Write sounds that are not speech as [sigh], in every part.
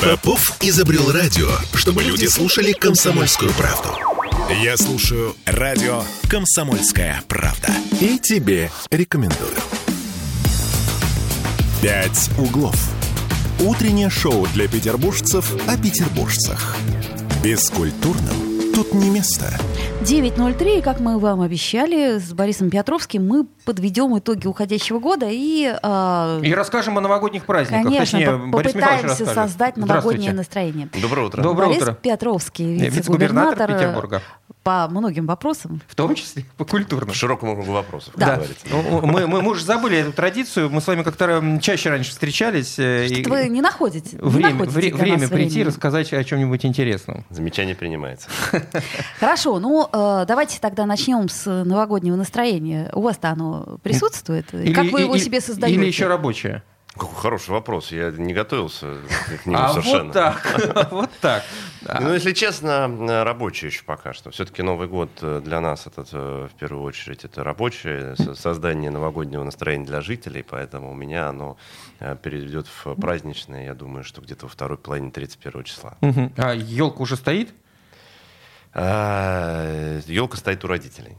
Попов изобрел радио, чтобы люди слушали комсомольскую правду. Я слушаю радио «Комсомольская правда». И тебе рекомендую. «Пять углов». Утреннее шоу для петербуржцев о петербуржцах. Бескультурным тут не место. 9.03, и как мы вам обещали, с Борисом Петровским мы подведем итоги уходящего года и... э, И расскажем о новогодних праздниках. Конечно, Точнее, по- попытаемся создать новогоднее настроение. Доброе утро. Доброе Борис утро. Петровский, вице-губернатор вице-губернатор Петербурга. По многим вопросам. В том числе по культурным. К широкому кругу вопросов, Да. как говорится. Ну, Мы, мы, мы уже забыли эту традицию. Мы с вами как-то чаще раньше встречались. э, и Что-то вы не находите. не время, находите вре- время прийти и времени. рассказать о чем-нибудь интересном. Замечание принимается. [laughs] Хорошо, ну э, давайте тогда начнем с новогоднего настроения. У вас-то оно присутствует? И как вы его и- себе создаете? Или еще рабочее? Какой хороший вопрос. Я не готовился к нему А совершенно. [laughs] вот так, вот так. Ну, если честно, рабочий еще пока что. Все-таки Новый год для нас это э, в первую очередь это рабочее со- создание новогоднего настроения для жителей, поэтому у меня оно э, перейдет в праздничное. Я думаю, что где-то во второй половине 31 числа. А елка уже стоит? елка стоит у родителей.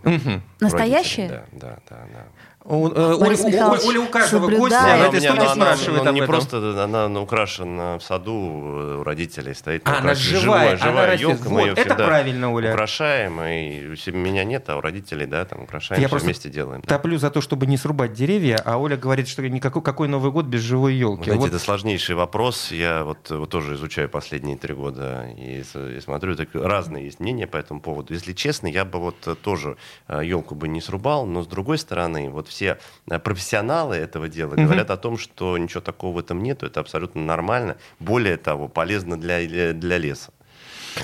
Настоящая? Да, да, да. Да. У, э, Борис Оля, у- Михайлович Оля у каждого гостя соблюдает. в Она у этой студии она, спрашивает ну, об не этом. просто она ну, украшена в саду э, у родителей стоит. А, она живая, она живая растет. елка. Мы Вот, ее это всегда правильно, Оля. украшаем. И у себя- меня нет, а у родителей, да, там украшаем, Я просто вместе делаем. да. Топлю за то, чтобы не срубать деревья, а Оля говорит, что никакой какой Новый год без живой елки. знаете, Вот это сложнейший вопрос. Я вот, вот тоже изучаю последние три года и, и смотрю, так разные есть мнения по этому поводу. Если честно, я бы вот э, тоже елку бы не срубал, но с другой стороны, вот все э, профессионалы этого дела Мгм. говорят о том, что ничего такого в этом нету, это абсолютно нормально. Более того, полезно для, для, леса.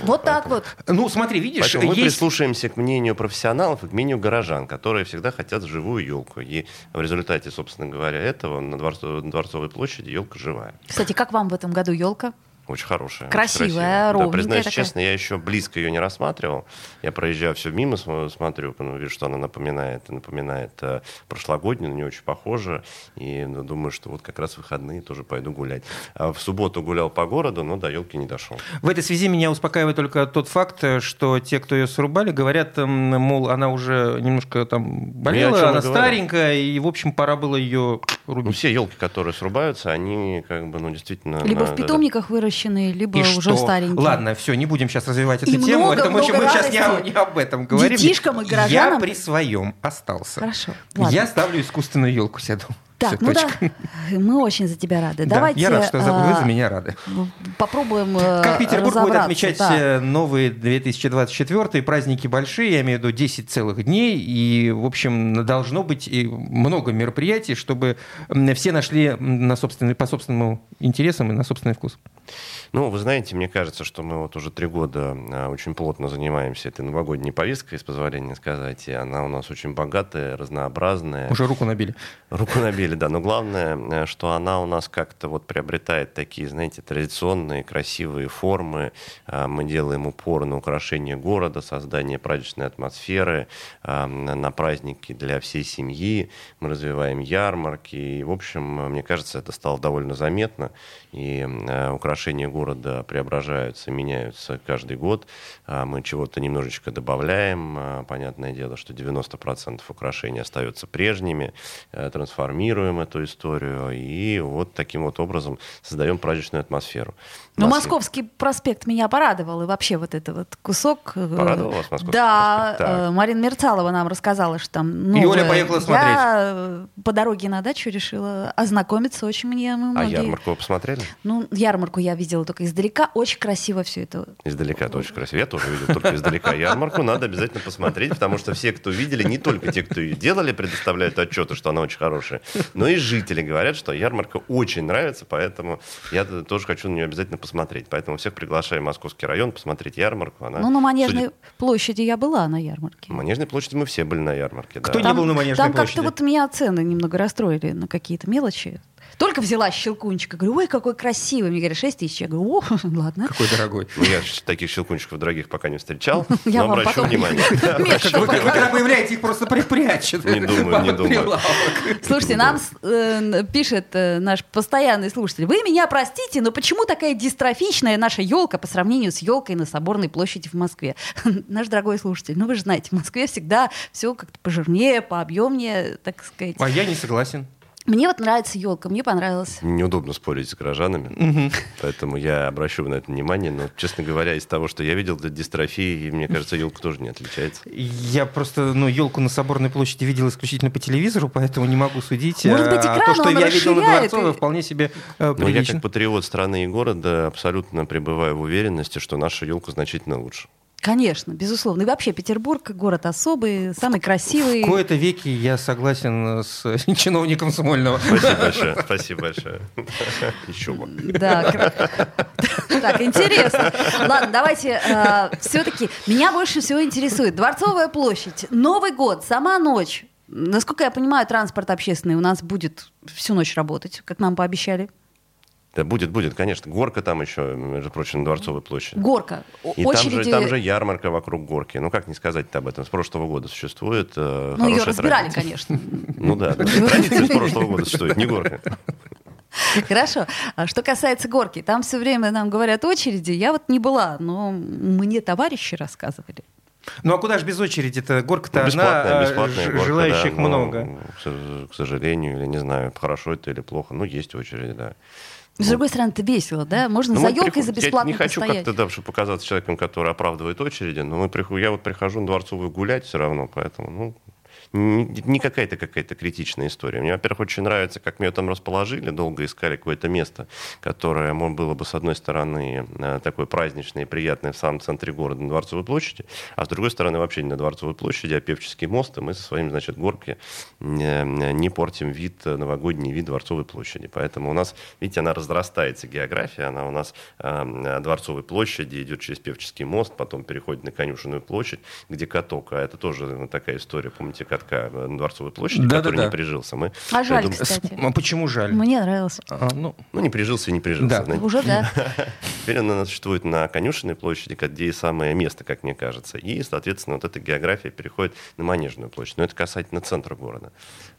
Вот так вот. Ну, смотри, видишь, Поэтому мы есть... прислушаемся к мнению профессионалов и к мнению горожан, которые всегда хотят живую елку. И в результате, собственно говоря, этого на, Дворцов- на Дворцовой площади елка живая. Кстати, как вам в этом году елка? Очень хорошая. очень Красивая, красивая. ровненькая Да, признаюсь такая. честно, я еще близко ее не рассматривал. Я проезжаю все мимо, см- смотрю, ну, вижу, что она напоминает, напоминает э, прошлогоднюю, на нее очень похожа. И ну, думаю, что вот как раз в выходные тоже пойду гулять. А в субботу гулял по городу, но до елки не дошел. В этой связи меня успокаивает только тот факт, э, что те, кто ее срубали, говорят, мол, она уже немножко там болела, Ну, и она старенькая, и, в общем, пора было ее Ну, рубить. все елки, которые срубаются, они как бы, ну, действительно... Либо на- в питомниках выращенные, либо И уже что? старенькие. Ладно, все, не будем сейчас развивать эту И тему. много, это мы, много мы сейчас не, не об этом говорим. Детишкам и Я горожанам. при своем остался. Хорошо. Ладно. Я ставлю искусственную елку сяду. Так, ну да, [laughs] мы очень за тебя рады. Да, Давайте я рад, что за- вы за меня рады. попробуем э, Как Петербург будет отмечать да. э, новые 2024 праздники большие, я имею в виду 10 целых дней, и, в общем, должно быть и много мероприятий, чтобы все нашли на собственный, по собственным интересам и на собственный вкус. Ну, вы знаете, мне кажется, что мы вот уже три года а, очень плотно занимаемся этой новогодней повесткой, с позволения сказать, и она у нас очень богатая, разнообразная. Уже руку набили. Руку набили, да. Но главное, э, что она у нас как-то вот приобретает такие, знаете, традиционные, красивые формы. А, Мы делаем упор на украшение города, создание праздничной атмосферы, а, на праздники для всей семьи. Мы развиваем ярмарки. И, в общем, мне кажется, это стало довольно заметно. И э, украшения города преображаются, меняются каждый год. А, Мы чего-то немножечко добавляем. А, Понятное дело, что 90% украшений остаются прежними. Э, Трансформируем эту историю. И вот таким вот образом создаем праздничную атмосферу. Ну, Московский проспект меня порадовал, и вообще вот этот вот кусок. э, Порадовал вас Московский Да, проспект? Э, Марина Мерцалова нам рассказала, что там И новое. Оля поехала Я э, по дороге на дачу решила ознакомиться очень мне А многие. ярмарку вы посмотрели? Ну, ярмарку я видела только издалека. Очень красиво все это. Издалека это очень красиво. Я тоже видел только издалека ярмарку. Надо обязательно посмотреть, потому что все, кто видели, не только те, кто ее делали, предоставляют отчеты, что она очень хорошая, но и жители говорят, что ярмарка очень нравится, поэтому я тоже хочу на нее обязательно посмотреть. Поэтому всех приглашаю в Московский район посмотреть ярмарку. Она, ну, на Манежной судя- площади я была на ярмарке. На Манежной площади мы все были на ярмарке. Кто да. не был на Манежной там площади? как-то вот меня цены немного расстроили на какие-то мелочи. Только взяла щелкунчика, говорю, ой, какой красивый. Мне говорят, 6 тысяч. Я говорю, о, [laughs] ладно. Какой дорогой. Ну, я таких щелкунчиков дорогих пока не встречал, [laughs] Я но вам обращу потом внимание. [laughs] Вы, вы когда появляетесь, их просто припрячут. Не думаю, не думаю. Слушайте, нам э, пишет э, наш постоянный слушатель. Вы меня простите, но почему такая дистрофичная наша елка по сравнению с елкой на Соборной площади в Москве? Наш дорогой слушатель, ну вы же знаете, в Москве всегда все как-то пожирнее, пообъемнее, так сказать. А я не согласен. Мне вот нравится елка, мне понравилось. Неудобно спорить с горожанами, поэтому я обращу на это внимание. Но, честно говоря, из того, что я видел, для дистрофии, мне кажется, елка тоже не отличается. Я просто, ну, елку на Соборной площади видел исключительно по телевизору, поэтому не могу судить. Может быть, А экран то, что он я видел на Дворцовой, и- вполне себе э, Но я прилично. как патриот страны и города абсолютно пребываю в уверенности, что наша елка значительно лучше. Конечно, безусловно. И вообще Петербург город особый, самый красивый. В кои-то веки я согласен с [laughs] чиновником Смольного. Спасибо большое. Спасибо большое. Еще бы. Да. Так, интересно. Ладно, давайте все-таки. Меня больше всего интересует Дворцовая площадь, Новый год, сама ночь. Насколько я понимаю, транспорт общественный у нас будет всю ночь работать, как нам пообещали. Да будет, будет, конечно. Горка там еще, между прочим, на Дворцовой площади. Горка. И там же, очереди. там же ярмарка вокруг горки. Ну, как не сказать-то об этом? С прошлого года существует э, Ну, ее разбирали, традиция. конечно. Ну да, [laughs] традиция с прошлого года существует, не горка. Хорошо. А что касается горки, там все время нам говорят очереди. Я вот не была, но мне товарищи рассказывали. Ну а куда же без очереди-то? Горка-то Ну, одна, бесплатная, а бесплатная ж- горка, желающих да, но, много. к с- К сожалению, или не знаю, хорошо это или плохо, но есть очередь, да. С другой стороны, это весело, да? Можно Ну, за елкой за приход- бесплатно Я не хочу постоять. как-то, да, чтобы показаться человеком, который оправдывает очереди, но мы приход- я вот прихожу на Дворцовую гулять все равно, поэтому, ну, не, какая-то какая-то критичная история. Мне, во-первых, очень нравится, как меня там расположили, долго искали какое-то место, которое было бы, с одной стороны, э, такое праздничное и приятное в самом центре города, на Дворцовой площади, а с другой стороны, вообще не на Дворцовой площади, а Певческий мост, и мы со своими, значит, горки не, не портим вид, э, новогодний вид Дворцовой площади. Поэтому у нас, видите, она разрастается, география, она у нас э, на Дворцовой площади идет через Певческий мост, потом переходит на Конюшенную площадь, где каток, а это тоже такая история, помните, катка на Дворцовой площади, Да-да-да. который не прижился. Мы, А жаль, думаю, кстати. А почему жаль? Мне нравилось. А, ну, ну, не прижился и не прижился. Да. знаете. Уже да. [laughs] Теперь она существует на Конюшенной площади, где и самое место, как мне кажется. И, соответственно, вот эта география переходит на Манежную площадь. Но это касательно центра города.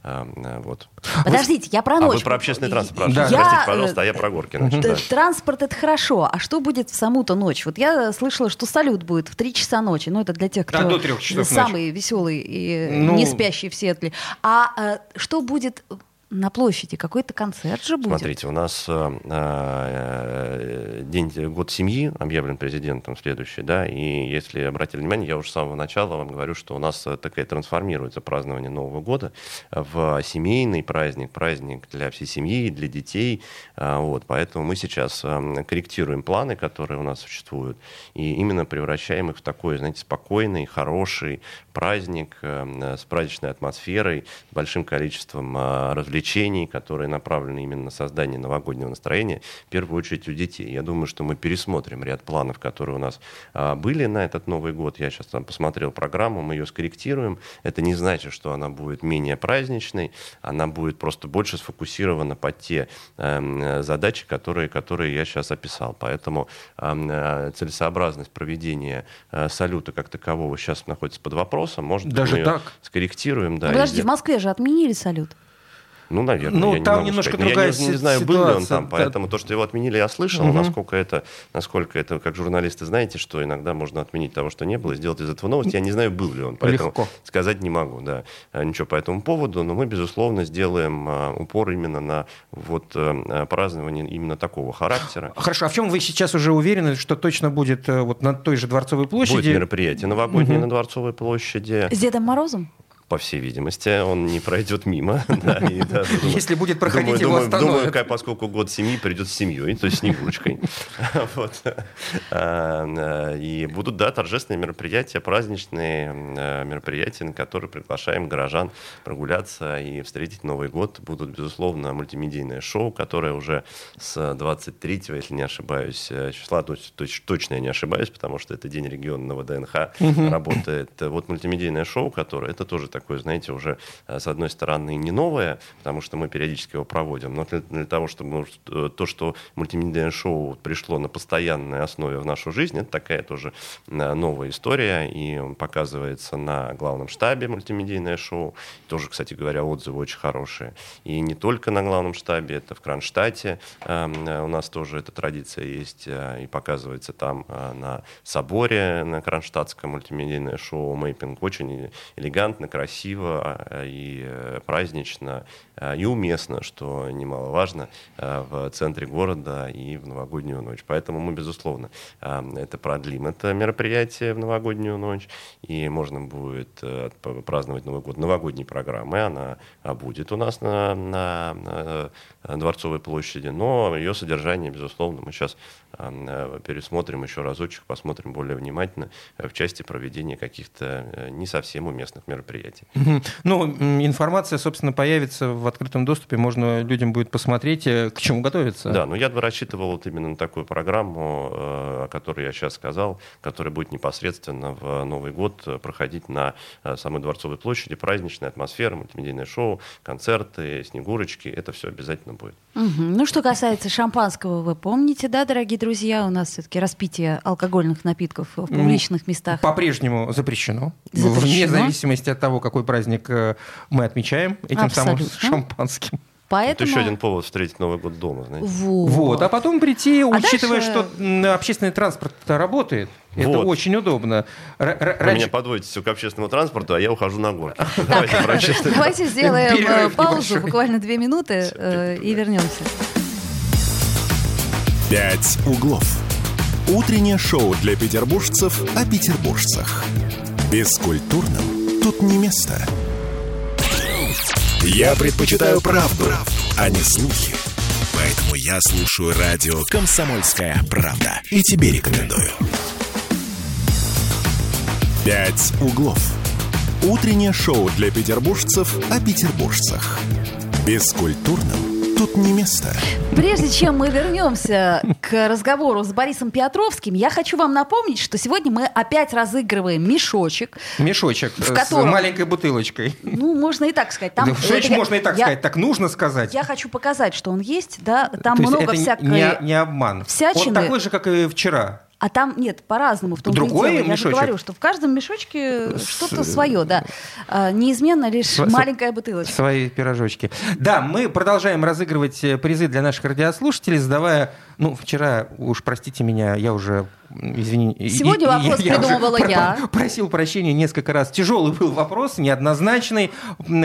А, а, вот. Подождите, я про А ночь. вы про общественный транспорт, Да. простите, Я, э, пожалуйста, а я про горки. значит, да. Транспорт это хорошо. А что будет в саму-то ночь? Вот я слышала, что салют будет в 3 часа ночи. Ну, это для тех, кто А, до трех часов самый веселый и Ну- не спящий в Сиэтле. А э, что будет на площади? Какой-то концерт же будет? Смотрите, у нас э, э, день, год семьи объявлен президентом следующий, да, и если обратили внимание, я уже с самого начала вам говорю, что у нас э, такая трансформируется празднование Нового года в семейный праздник, праздник для всей семьи, для детей, вот, поэтому мы сейчас э, корректируем планы, которые у нас существуют, и именно превращаем их в такой, знаете, спокойный, хороший праздник э, с праздничной атмосферой, с большим количеством э, развлечений, которые направлены именно на создание новогоднего настроения, в первую очередь у детей. Я думаю, что мы пересмотрим ряд планов, которые у нас а, были на этот Новый год. Я сейчас там посмотрел программу, мы ее скорректируем. Это не значит, что она будет менее праздничной, она будет просто больше сфокусирована под те эм, задачи, которые, которые я сейчас описал. Поэтому эм, э, целесообразность проведения салюта как такового сейчас находится под вопросом. Может быть, Даже мы так? скорректируем. Да, Подожди, и- в Москве же отменили салют. Ну, наверное. Ну, я не там могу немножко сказать. Но другая я не, не знаю, был ли он ситуация, там, да. поэтому то, что его отменили, я слышал. Мгм. Насколько это, насколько это, как журналисты, знаете, что иногда можно отменить того, что не было, и сделать из этого новость. Я не знаю, был ли он, поэтому Легко. сказать не могу, да, А, ничего по этому поводу. Но мы, безусловно, сделаем а, упор именно на вот а, празднование именно такого характера. Хорошо, а в чем вы сейчас уже уверены, что точно будет э, вот на той же Дворцовой площади? Будет мероприятие новогоднее на Дворцовой площади. С Дедом Морозом? По всей видимости, он не пройдет мимо. [laughs] да, и даже, думаю, Если будет проходить, думаю, его остановят. думаю, поскольку год семьи придет с семьей, то есть с Снегурочкой. [laughs] Вот. А, а, И будут, да, торжественные мероприятия, праздничные а, мероприятия, на которые приглашаем горожан прогуляться и встретить Новый год. Будут, безусловно, мультимедийное шоу, которое уже с 23 если не ошибаюсь, э, числа, то есть точ- точно я не ошибаюсь, потому что это день регионного ДНХ работает. Вот мультимедийное шоу, которое, это тоже такое, знаете, уже, с одной стороны, не новое, потому что мы периодически его проводим, но для, для того, чтобы то, что мультимедийное шоу пришло на постоянной основе в нашу жизнь, это такая тоже новая история, и он показывается на главном штабе мультимедийное шоу. Тоже, кстати говоря, отзывы очень хорошие. И не только на главном штабе, это в Кронштадте эм, у нас тоже эта традиция есть, э, и показывается там э, на соборе, на Кронштадтском мультимедийное шоу «Мейпинг». Очень элегантно, красиво э, и празднично, и уместно, что немаловажно, в центре города и в новогоднюю ночь. Поэтому мы, безусловно, это продлим, это мероприятие в новогоднюю ночь, и можно будет праздновать Новый год новогодней программы. Она будет у нас на, на, на Дворцовой площади, но ее содержание, безусловно, мы сейчас э, пересмотрим еще разочек, посмотрим более внимательно в части проведения каких-то э, не совсем уместных мероприятий. Ну, информация, собственно, появится в открытом доступе, можно людям будет посмотреть, э, к чему готовиться. Да, но я бы рассчитывал вот именно на такую программу, о которой я сейчас сказал, которая будет непосредственно в Новый год проходить на самой Дворцовой площади, праздничная атмосфера, мультимедийное шоу, концерты, снегурочки, это все обязательно будет. Угу. Ну, что касается шампанского, вы помните, да, дорогие друзья, у нас все-таки распитие алкогольных напитков в публичных местах. По-прежнему запрещено, запрещено. Вне зависимости от того, какой праздник э, мы отмечаем этим Абсолютно. самым шампанским. Поэтому... Это еще один повод встретить Новый год дома, знаете. Вот. вот. А потом прийти, а учитывая, дальше... что общественный транспорт работает. Вот. Это очень удобно. Р- Вы раньше... меня подводите все к общественному транспорту, а я ухожу на горку. Давайте [laughs] сделаем э, паузу, буквально две минуты, э, и вернемся. «Пять углов». Утреннее шоу для петербуржцев о петербуржцах. Бескультурным тут не место. Я предпочитаю правду, правду, а не слухи. Поэтому я слушаю радио «Комсомольская правда». И тебе рекомендую. «Пять углов». Утреннее шоу для петербуржцев о петербуржцах. Бескультурным тут не место. Прежде чем мы вернемся к разговору с Борисом Петровским, я хочу вам напомнить, что сегодня мы опять разыгрываем мешочек. Мешочек в котором, с маленькой бутылочкой. Ну, можно и так сказать. Там, да, это, можно и так я, сказать, так нужно сказать. Я хочу показать, что он есть, да, там То много всякой... Не, не обман. Всячины. Он такой же, как и вчера. А там нет, по-разному в том Другой дело. Я же говорю, что в каждом мешочке что-то свое, да. А, неизменно лишь Св- маленькая бутылочка. Свои пирожочки. Да, мы продолжаем разыгрывать э, призы для наших радиослушателей, задавая ну, вчера, уж простите меня, я уже, извини... Сегодня и, вопрос я, придумывала я. я. Просил прощения несколько раз. Тяжелый был вопрос, неоднозначный,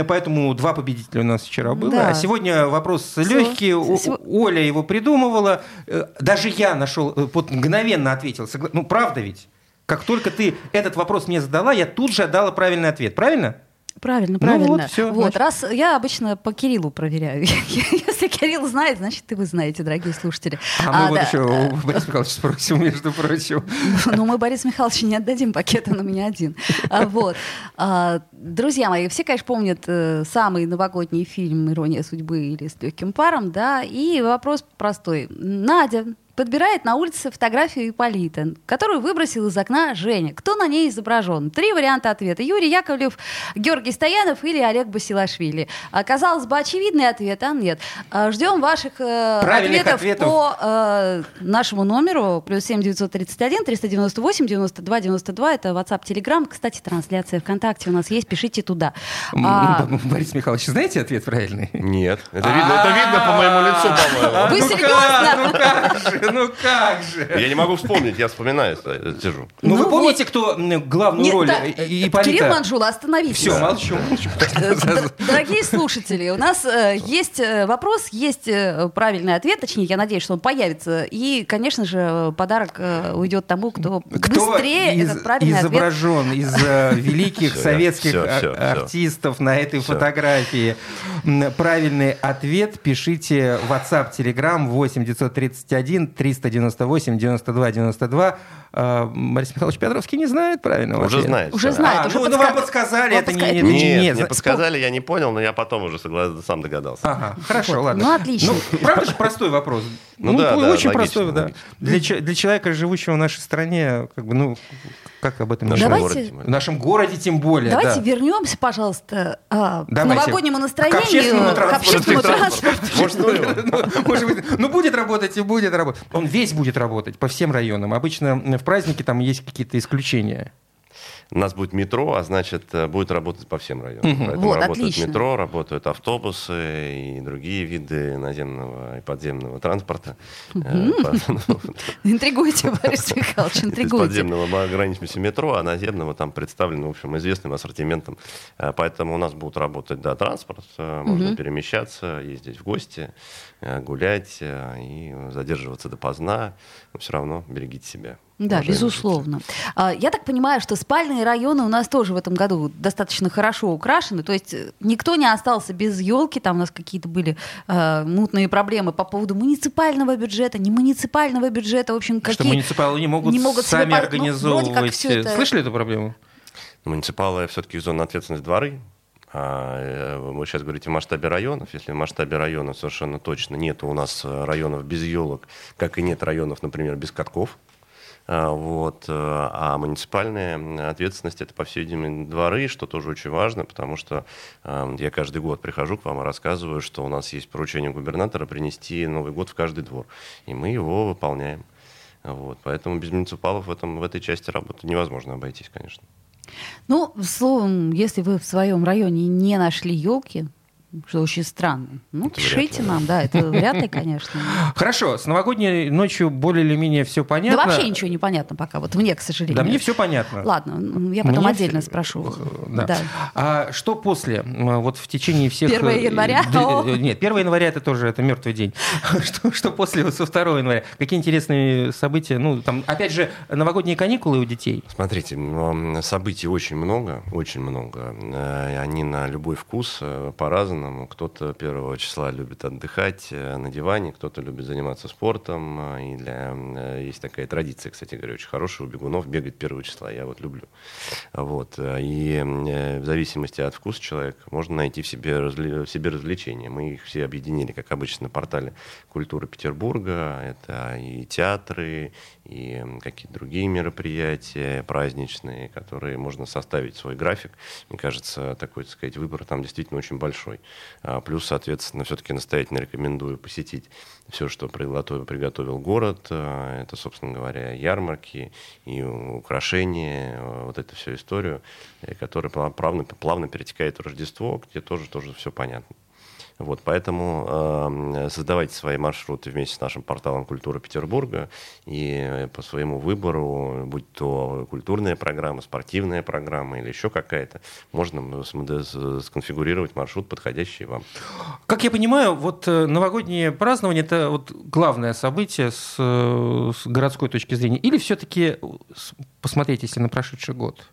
поэтому два победителя у нас вчера было. Да. А сегодня вопрос легкий. Сего... Оля его придумывала. Э, даже я нашел, э, вот мгновенно ответил. Ну, правда ведь? Как только ты этот вопрос мне задала, я тут же отдала правильный ответ. Правильно? Правильно, правильно. Ну вот, все, вот раз я обычно по Кириллу проверяю. [laughs] Если Кирилл знает, значит, и вы знаете, дорогие слушатели. А, а мы вот да. еще у Бориса Михайловича спросим, между прочим. Ну, мы Борис Михайловичу не отдадим пакет, он у меня один. А, вот. А, друзья мои, все, конечно, помнят э, самый новогодний фильм «Ирония судьбы» или «С легким паром», да, и вопрос простой. Надя, подбирает на улице фотографию Ипполита, которую выбросил из окна Женя. Кто на ней изображен? Три варианта ответа. Юрий Яковлев, Георгий Стоянов или Олег Басилашвили. Казалось бы, очевидный ответ, а нет. А, ждем ваших э, ответов, ответов по э, нашему номеру. Плюс семь девятьсот тридцать один триста девяносто восемь девяносто два девяносто два. Это WhatsApp, Telegram. Кстати, трансляция ВКонтакте у нас есть. Пишите туда. А... Борис Михайлович, знаете ответ правильный? Нет. Это видно, это видно по моему лицу, по-моему. Вы серьезно? [laughs] Ну как же? Я не могу вспомнить, я вспоминаю, сижу. Ну, ну вы помните, кто главную роль да, Ипполита? Кирилл Манжула, остановитесь. Все, молчу. [laughs] Дорогие слушатели, у нас э, есть э, вопрос, есть э, правильный ответ, точнее, я надеюсь, что он появится. И, конечно же, подарок уйдет тому, кто, быстрее этот правильный изображен ответ. из [laughs] великих советских артистов на этой фотографии. Правильный ответ пишите в WhatsApp, Telegram 8 931 398 92 92. Борис Михайлович Петровский не знает правильно. Уже знает. Уже знает. А, уже ну, подска... ну, вам подсказали, вам это подска... не... Нет, не, не подсказали, я не понял, но я потом уже соглас... сам догадался. Ага, хорошо, ладно. Ну, отлично. Ну, правда же простой вопрос? Ну, ну да, да, очень логично, простой, да. логично. Для, для человека, живущего в нашей стране, как бы, ну, как об этом В нашем Давайте- городе. тем более. В нашем городе тем более, Давайте да. вернемся, пожалуйста, а, к Давайте. новогоднему настроению, К общественному к транспорту. общественному Транспорт. транспорту. Может, [laughs] ну может быть, ну, будет работать и будет работать. Он весь будет работать по всем районам. Обычно в праздники там есть какие-то исключения. У нас будет метро, а значит, э, будет работать по всем районам. Мгм. Поэтому Вот, работает отлично. метро, работают автобусы и другие виды наземного и подземного транспорта. Э, по- [laughs] Интригуйте, Борис [laughs] Михайлович, интригуйте. подземного мы ограничимся метро, а наземного там представлено, в общем, известным ассортиментом. Э, Поэтому у нас будут работать, да, транспорт, можно перемещаться, ездить в гости, гулять и задерживаться допоздна. Но все равно берегите себя. Да, уважаемые безусловно. А, Я так понимаю, что спальные районы у нас тоже в этом году достаточно хорошо украшены. То есть э, никто не остался без елки. Там у нас какие-то были э, мутные проблемы по поводу муниципального бюджета, не муниципального бюджета. В общем, какие... Что муниципалы не могут, не могут себе сами по- ну, организовывать. вроде всё это- Слышали эту проблему? Муниципалы все-таки зона ответственности дворы. А, э, Вы сейчас говорите в масштабе районов. Если в масштабе районов совершенно точно нет у нас э, районов без елок, как и нет районов, например, без катков. А, Вот. э, А муниципальная ответственность это, по всей видимости, дворы, что тоже очень важно, потому что э, я каждый год прихожу к вам и рассказываю, что у нас есть поручение губернатора принести Новый год в каждый двор. И мы его выполняем. Вот. Поэтому без муниципалов в, этом, в этой части работы невозможно обойтись, конечно. Ну, словом, если вы в своем районе не нашли елки, что очень странно, ну, Это пишите ли. нам, да, это вряд ли, конечно. [laughs] Хорошо, с новогодней ночью более или менее все Да понятно. вообще ничего не понятно пока, вот мне, к сожалению. Да мне все понятно. Ладно, я потом Мне отдельно всё- спрошу. Да. Да. А что после? Вот в течение всех... 1 э, января? э, Нет, 1 января это тоже это мертвый день. [laughs] Что, что после, вот со 2 января? Какие интересные события? Ну, там, опять же, новогодние каникулы у детей. Смотрите, событий очень много, очень много. Э, Они на любой вкус, э, по-разному. Кто-то первого числа любит отдыхать э, на диване, кто-то любит заниматься спортом. э, И для, э, есть такая традиция, кстати говоря, очень хорошая у бегунов бегать первого числа. Я вот люблю. Вот. И в зависимости от вкуса человека можно найти в себе, разли- в себе развлечения. Мы их все объединили, как обычно, на портале культуры Петербурга. Это и театры, и какие-то другие мероприятия праздничные, которые можно составить свой график. Мне кажется, такой, так сказать, выбор там действительно очень большой. А, Плюс, соответственно, все-таки настоятельно рекомендую посетить все, что приготовил, приготовил город. А, Это, собственно говоря, ярмарки и украшения, а, вот эту всю историю, э, которая пла- плавно, плавно перетекает в Рождество, где тоже, тоже все понятно. Вот, поэтому э, создавайте свои маршруты вместе с нашим порталом «Культура Петербурга» и э, по своему выбору, будь то культурная программа, спортивная программа или еще какая-то, можно с- сконфигурировать маршрут, подходящий вам. Как я понимаю, вот э, новогоднее празднование это вот главное событие с, э, с городской точки зрения. Или все-таки посмотреть, если на прошедший год?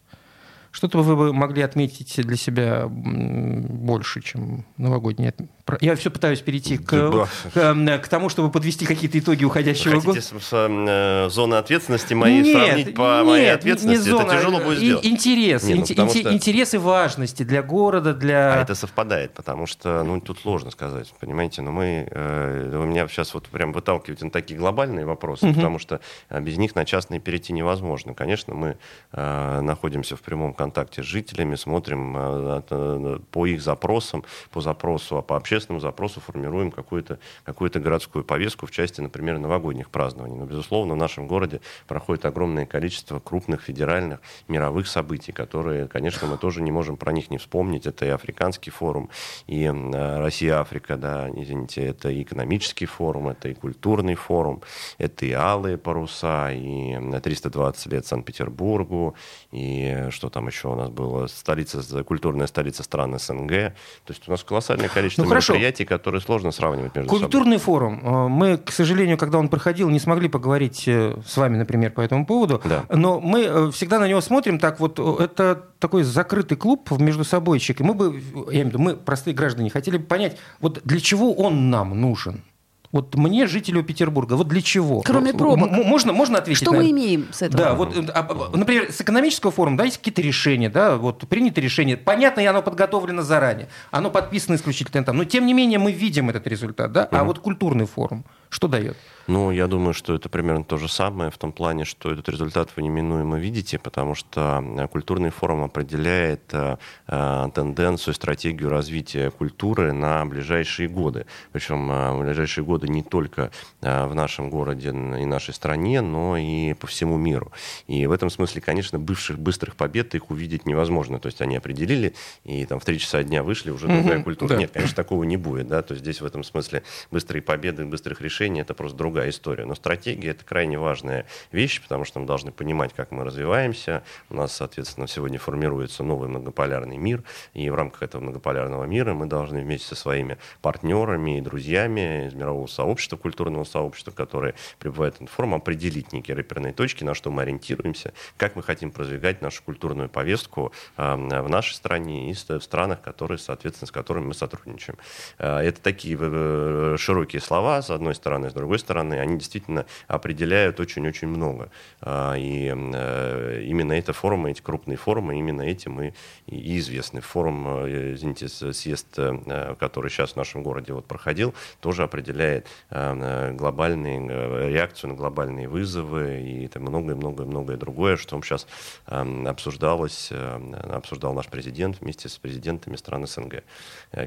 Что-то вы бы могли отметить для себя больше, чем новогоднее. пра- Я все пытаюсь перейти к, к, э, к тому, чтобы подвести какие-то итоги уходящего года. Хотите с, с, э, зоны ответственности моей Нет, сравнить по нет, моей не- ответственности? не зона, это тяжело будет и- сделать. Интерес, Не, ну, инте- что- интересы важности для города, для... А это совпадает, потому что, ну, тут сложно сказать, понимаете, но мы, э, вы меня сейчас вот прям выталкиваете на такие глобальные вопросы, потому что э, без них на частные перейти невозможно. Конечно, мы э, находимся в прямом контакте с жителями, смотрим э, э, по их запросам, по запросу, а по общественному запросу формируем какую-то какую городскую повестку в части, например, новогодних празднований. Но, безусловно, в нашем городе проходит огромное количество крупных федеральных мировых событий, которые, конечно, мы тоже не можем про них не вспомнить. Это и Африканский форум, и Россия-Африка, да, извините, это и экономический форум, это и культурный форум, это и алые паруса, и э, 320 лет Санкт-Петербургу, и что там еще у нас было, столица, культурная столица стран СНГ. То есть у нас колоссальное количество Ну, хорошо. мероприятий, которые сложно сравнивать между собой. Культурный форум. Э, Мы, к сожалению, когда он проходил, не смогли поговорить э, с вами, например, по этому поводу. Да. Но мы э, всегда на него смотрим так вот. Это такой закрытый клуб между собойчик. И мы бы, я имею в виду, мы, простые граждане, хотели бы понять, вот для чего он нам нужен? Вот мне, жителю Петербурга, вот для чего? Кроме пробок. Можно, можно ответить? Что мы имеем с этого? Да, вот, а, например, с экономического форума, да, есть какие-то решения, да, вот принято решение. Понятно, и оно подготовлено заранее. Оно подписано исключительно там. Но, тем не менее, мы видим этот результат, да. А вот культурный форум, что дает? Ну, я думаю, что это примерно то же самое в том плане, что этот результат вы неминуемо видите, потому что э, культурный форум определяет э, э, тенденцию, стратегию развития культуры на ближайшие годы. Причем в ближайшие годы не только в нашем городе и нашей стране, но и по всему миру. И в этом смысле, конечно, бывших быстрых побед их увидеть невозможно. То есть они определили, и там в три часа дня вышли, уже другая mm-hmm, культура. Да. Нет, конечно, такого не будет. Да? То есть здесь в этом смысле быстрые победы, быстрых решений — это просто другая другая история. Но стратегия — это крайне важная вещь, потому что мы должны понимать, как мы развиваемся. У нас, соответственно, сегодня формируется новый многополярный мир, и в рамках этого многополярного мира мы должны вместе со своими партнерами и друзьями из мирового сообщества, культурного сообщества, которые пребывают в форму, определить некие реперные точки, на что мы ориентируемся, как мы хотим продвигать нашу культурную повестку э, в нашей стране и в странах, которые, соответственно, с которыми мы сотрудничаем. Э, это такие э, широкие слова, с одной стороны, с другой стороны, они действительно определяют очень-очень много. А, и э, именно это форумы, эти крупные форумы, именно этим и, и известны. Форум, э, извините, съезд, э, который сейчас в нашем городе вот проходил, тоже определяет глобальные, реакцию на глобальные вызовы и многое-многое-многое другое, что сейчас обсуждалось, обсуждал наш президент вместе с президентами стран СНГ.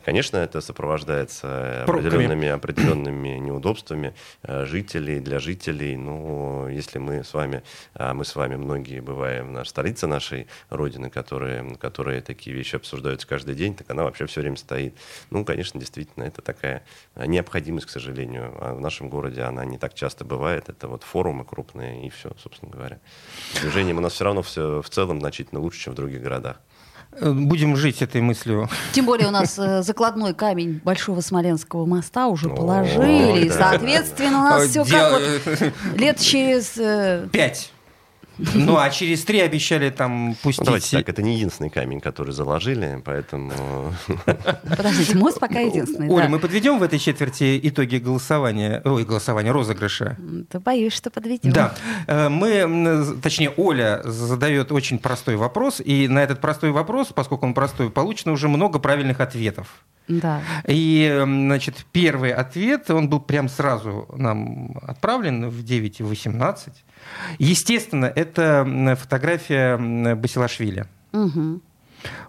Конечно, это сопровождается определенными, определенными неудобствами, жителей, для жителей. Ну, если мы с вами, а мы с вами многие бываем в столице нашей Родины, которые, которые такие вещи обсуждаются каждый день, так она вообще все время стоит. Ну, конечно, действительно, это такая необходимость, к сожалению. А в нашем городе она не так часто бывает. Это вот форумы крупные и все, собственно говоря. Движением у нас все равно все в целом значительно лучше, чем в других городах. Э, будем жить этой мыслью. Тем более у нас э, закладной камень Большого Смоленского моста уже положили. Соответственно, у нас все как вот лет через... Э, Пять. Ну, а через три обещали там пустить... Ну, давайте так, это не единственный камень, который заложили, поэтому... [laughs] Подождите, мост пока единственный, Оля, да. мы подведем в этой четверти итоги голосования, ой, голосования, розыгрыша? Да боюсь, что подведем. Да. Э, мы, точнее, Оля задает очень простой вопрос, и на этот простой вопрос, поскольку он простой, получено уже много правильных ответов. Да. И, значит, первый ответ, он был прям сразу нам отправлен в 9.18. Естественно, это фотография Басилашвили. Угу.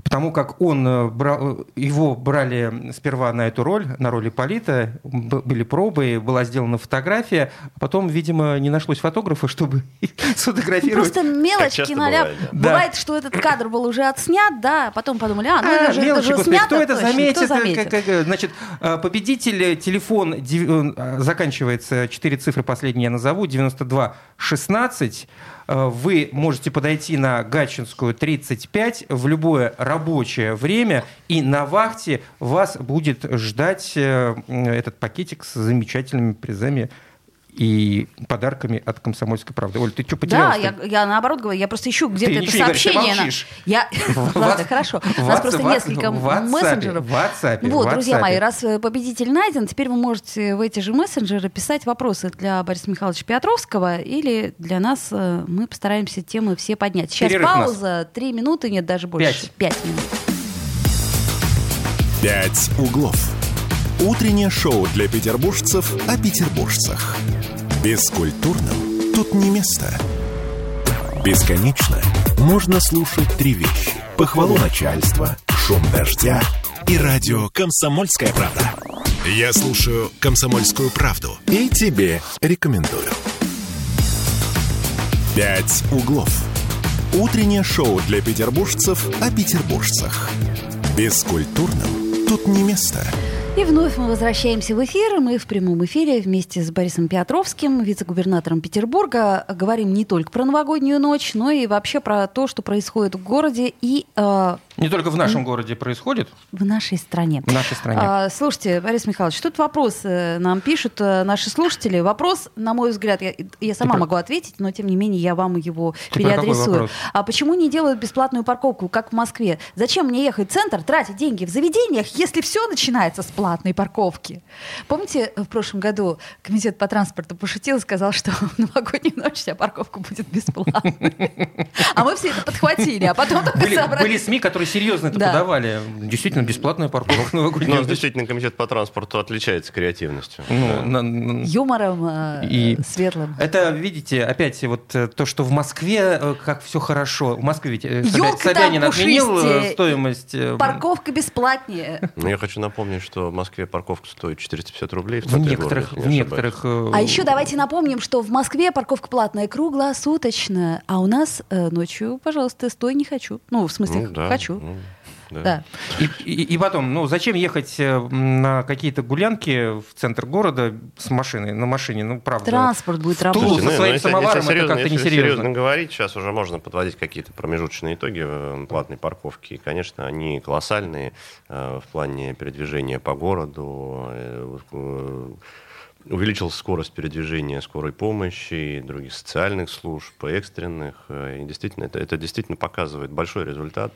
Потому как он э, брал, его брали сперва на эту роль, на роли Полита, были пробы, была сделана фотография, а потом, видимо, не нашлось фотографа, чтобы [laughs] сфотографировать. Просто мелочь киноляп. Бывает, да. бывает, что этот кадр был уже отснят, да, потом подумали, а, ну а, же, мелочи, это же господи, снято, кто это точно, заметит? Кто заметит? Как, как, значит, э, победитель, телефон э, заканчивается, четыре цифры последние я назову, 92 16 Э, вы можете подойти на Гатчинскую 35 в любое рабочее время, и на вахте вас будет ждать э, этот пакетик с замечательными призами и подарками от «Комсомольской правды». Оль, ты что потерялась? Да, я, я наоборот говорю, я просто ищу где-то это сообщение. Говоришь, ты я... [laughs] [laughs] Ладно, хорошо. У нас просто несколько мессенджеров. В WhatsApp. Вот, друзья мои, раз э, победитель найден, теперь вы можете в эти же мессенджеры писать вопросы для Бориса Михайловича Петровского или для нас. Э, мы постараемся темы все поднять. Сейчас пауза, три минуты, нет, даже больше. Пять. Пять минут. Пять углов. Утреннее шоу для петербуржцев о петербуржцах. Бескультурным тут не место. Бесконечно можно слушать три вещи. Похвалу начальства, шум дождя и радио «Комсомольская правда». Я слушаю «Комсомольскую правду» и тебе рекомендую. «Пять углов». Утреннее шоу для петербуржцев о петербуржцах. Бескультурным тут не место. И вновь мы возвращаемся в эфир. Мы в прямом эфире вместе с Борисом Петровским, вице-губернатором Петербурга. Говорим не только про новогоднюю ночь, но и вообще про то, что происходит в городе и э, Не только в нашем городе происходит. В нашей стране. В нашей стране. А, слушайте, Борис Михайлович, тут вопрос э, нам пишут э, наши слушатели. Вопрос, на мой взгляд, я, я сама Ты могу ответить, но тем не менее я вам его Ты про какой переадресую. А почему не делают бесплатную парковку, как в Москве? Зачем мне ехать в центр, тратить деньги в заведениях, если все начинается с платной парковки? Помните, в прошлом году комитет по транспорту пошутил и сказал, что [laughs] в новогоднюю ночь вся парковка будет бесплатной. [laughs] А мы все это подхватили, а потом только собрались. были СМИ, которые серьезно это Да. подавали. Действительно, бесплатная парковка новогодняя. Но действительно комитет по транспорту отличается креативностью. Ну, юмором э, И- светлым. Это, видите, опять вот э, то, что в Москве э, как все хорошо. В Москве ведь Собянин отменил стоимость. Парковка бесплатнее. Но я хочу напомнить, что в Москве парковка стоит 450 рублей в некоторых, в некоторых. А еще давайте напомним, что в Москве парковка платная круглосуточно, а у нас э, ночью, пожалуйста, стой не хочу. Ну, в смысле, Ну, да, хочу. Ну, да. Да. И, и- и потом, ну зачем ехать э, на какие-то гулянки в центр города с машиной, на машине, ну правда. Транспорт будет работать. со ну, своим если- самоваром если это серьезно- как-то если несерьезно. серьезно говорить, сейчас уже можно подводить какие-то промежуточные итоги э, платной парковки. И, конечно, они колоссальные э, в плане передвижения по городу. э, э, Увеличилась скорость передвижения скорой помощи и других социальных служб, экстренных. И действительно, это, это действительно показывает большой результат.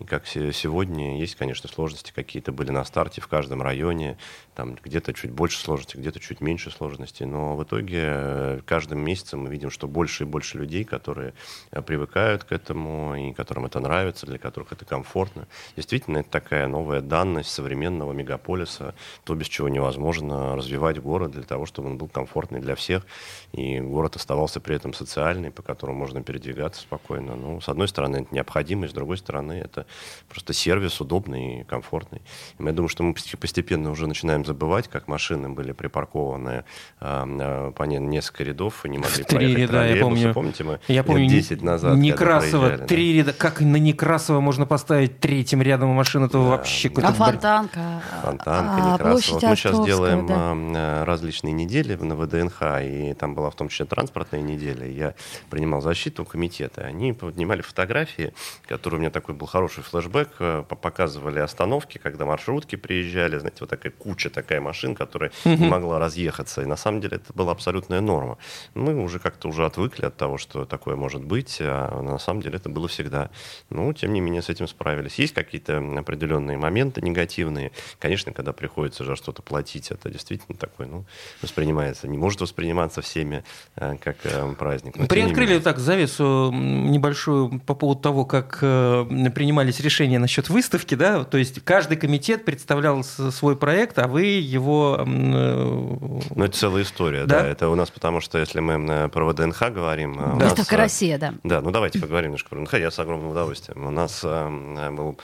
И как се- сегодня есть, конечно, сложности какие-то были на старте в каждом районе. Там где-то чуть больше сложностей, где-то чуть меньше сложностей. Но в итоге э, каждым месяцем мы видим, что больше и больше людей, которые э, привыкают к этому, и которым это нравится, для которых это комфортно. Действительно, это такая новая данность современного мегаполиса, то, без чего невозможно развивать город для того, чтобы он был комфортный для всех, и город оставался при этом социальный, по которому можно передвигаться спокойно. Ну, с одной стороны, это необходимость, с другой стороны, это просто сервис удобный и комфортный. И я думаю, что мы пост- постепенно уже начинаем забывать, как машины были припаркованы а, а, по не- несколько рядов и не могли В три проехать ряда, я помню. Помните, мы Я помню, лет 10 назад, да? три ряда. Как на Некрасово можно поставить третьим рядом машину, то вообще А какой-то... бред. фонтанка? Фонтанка, а, Некрасова. Вот мы сейчас делаем да. а, а, различные недели на ВДНХ, и там была в том числе транспортная неделя. Я принимал защиту комитета. Они поднимали фотографии, которые у меня такой был хороший флешбэк, э, по- показывали остановки, когда маршрутки приезжали, знаете, вот такая куча такая машин, которая не могла разъехаться. И на самом деле это была абсолютная норма. Мы уже как-то уже отвыкли от того, что такое может быть, а на самом деле это было всегда. Ну, тем не менее, с этим справились. Есть какие-то определенные моменты негативные. Конечно, когда приходится за что-то платить, это действительно такой, ну, воспринимается, не может восприниматься всеми э, как э, праздник. но Приоткрыли так завесу небольшую по поводу того, как э, принимались решения насчет выставки, да, то есть каждый комитет представлял свой проект, а вы его... э, Ну, это целая история, Да? да. Это у нас, потому что если мы э, про ВДНХ говорим... Да. нас, Выставка э, Россия, да. Да, ну давайте поговорим немножко про ВДНХ. Я с огромным удовольствием. У нас был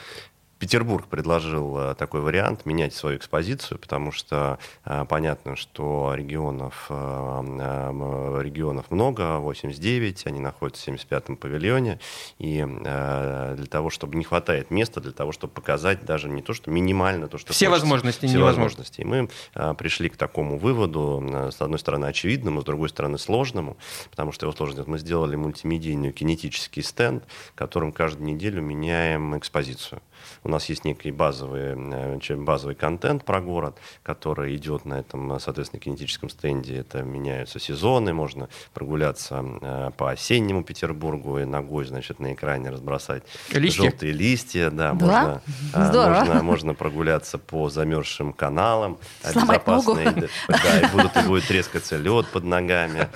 Петербург предложил э, такой вариант менять свою экспозицию, потому что э, понятно, что регионов, э, регионов много, 89, они находятся в 75-м павильоне, и для того, чтобы не хватает места, для того, чтобы показать даже не то, что минимально то, что Все хочется, возможности все возможности. И мы пришли к такому выводу, с одной стороны, очевидному, с другой стороны, сложному, потому что его сложность. Мы сделали мультимедийный кинетический стенд, которым каждую неделю меняем экспозицию. У нас есть некий базовый, э, базовый контент про город, который идет на этом, соответственно, кинетическом стенде. Это меняются сезоны, можно прогуляться э, по осеннему Петербургу и ногой, значит, на экране разбросать Листья? желтые листья. Да, Да? можно, а, [laughs] Здорово. можно, можно прогуляться по замерзшим каналам. [laughs] Сломать ногу. Да, и будут, и будет трескаться лед под ногами.